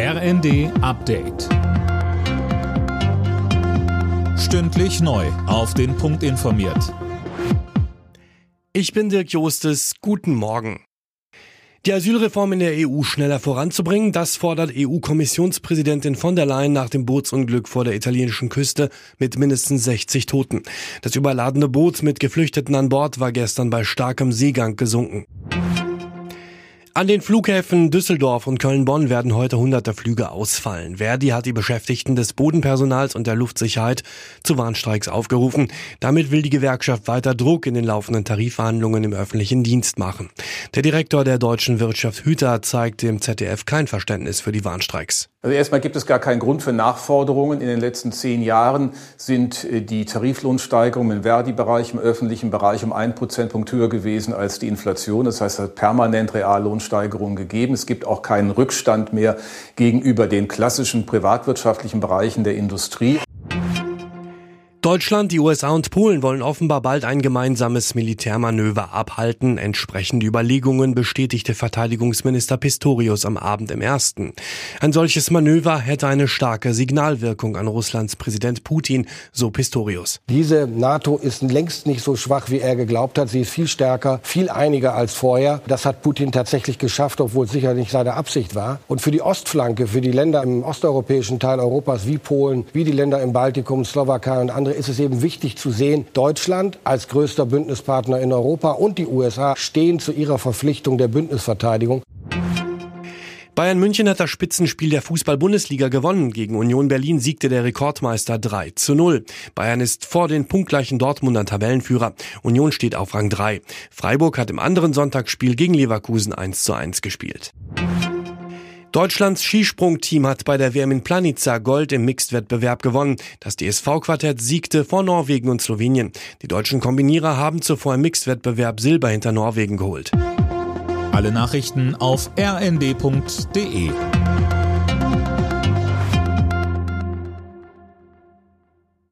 RND Update. Stündlich neu. Auf den Punkt informiert. Ich bin Dirk Jostes. Guten Morgen. Die Asylreform in der EU schneller voranzubringen, das fordert EU-Kommissionspräsidentin von der Leyen nach dem Bootsunglück vor der italienischen Küste mit mindestens 60 Toten. Das überladene Boot mit Geflüchteten an Bord war gestern bei starkem Seegang gesunken. An den Flughäfen Düsseldorf und Köln-Bonn werden heute hunderte Flüge ausfallen. Verdi hat die Beschäftigten des Bodenpersonals und der Luftsicherheit zu Warnstreiks aufgerufen. Damit will die Gewerkschaft weiter Druck in den laufenden Tarifverhandlungen im öffentlichen Dienst machen. Der Direktor der deutschen Wirtschaft Hüter zeigt dem ZDF kein Verständnis für die Warnstreiks. Also erstmal gibt es gar keinen Grund für Nachforderungen. In den letzten zehn Jahren sind äh, die Tariflohnsteigerungen im Verdi-Bereich, im öffentlichen Bereich um einen Prozentpunkt höher gewesen als die Inflation. Das heißt, es hat permanent Reallohnsteigerungen gegeben. Es gibt auch keinen Rückstand mehr gegenüber den klassischen privatwirtschaftlichen Bereichen der Industrie. Deutschland, die USA und Polen wollen offenbar bald ein gemeinsames Militärmanöver abhalten. Entsprechende Überlegungen bestätigte Verteidigungsminister Pistorius am Abend im ersten. Ein solches Manöver hätte eine starke Signalwirkung an Russlands Präsident Putin, so Pistorius. Diese NATO ist längst nicht so schwach, wie er geglaubt hat. Sie ist viel stärker, viel einiger als vorher. Das hat Putin tatsächlich geschafft, obwohl es sicher nicht seine Absicht war. Und für die Ostflanke, für die Länder im osteuropäischen Teil Europas wie Polen, wie die Länder im Baltikum, Slowakei und andere ist es eben wichtig zu sehen, Deutschland als größter Bündnispartner in Europa und die USA stehen zu ihrer Verpflichtung der Bündnisverteidigung. Bayern München hat das Spitzenspiel der Fußball-Bundesliga gewonnen. Gegen Union Berlin siegte der Rekordmeister 3 zu 0. Bayern ist vor den punktgleichen Dortmunder Tabellenführer. Union steht auf Rang 3. Freiburg hat im anderen Sonntagsspiel gegen Leverkusen 1 zu 1 gespielt. Deutschlands Skisprungteam hat bei der WM in Planica Gold im Mixed-Wettbewerb gewonnen. Das DSV-Quartett siegte vor Norwegen und Slowenien. Die deutschen Kombinierer haben zuvor im Mixed-Wettbewerb Silber hinter Norwegen geholt. Alle Nachrichten auf rnd.de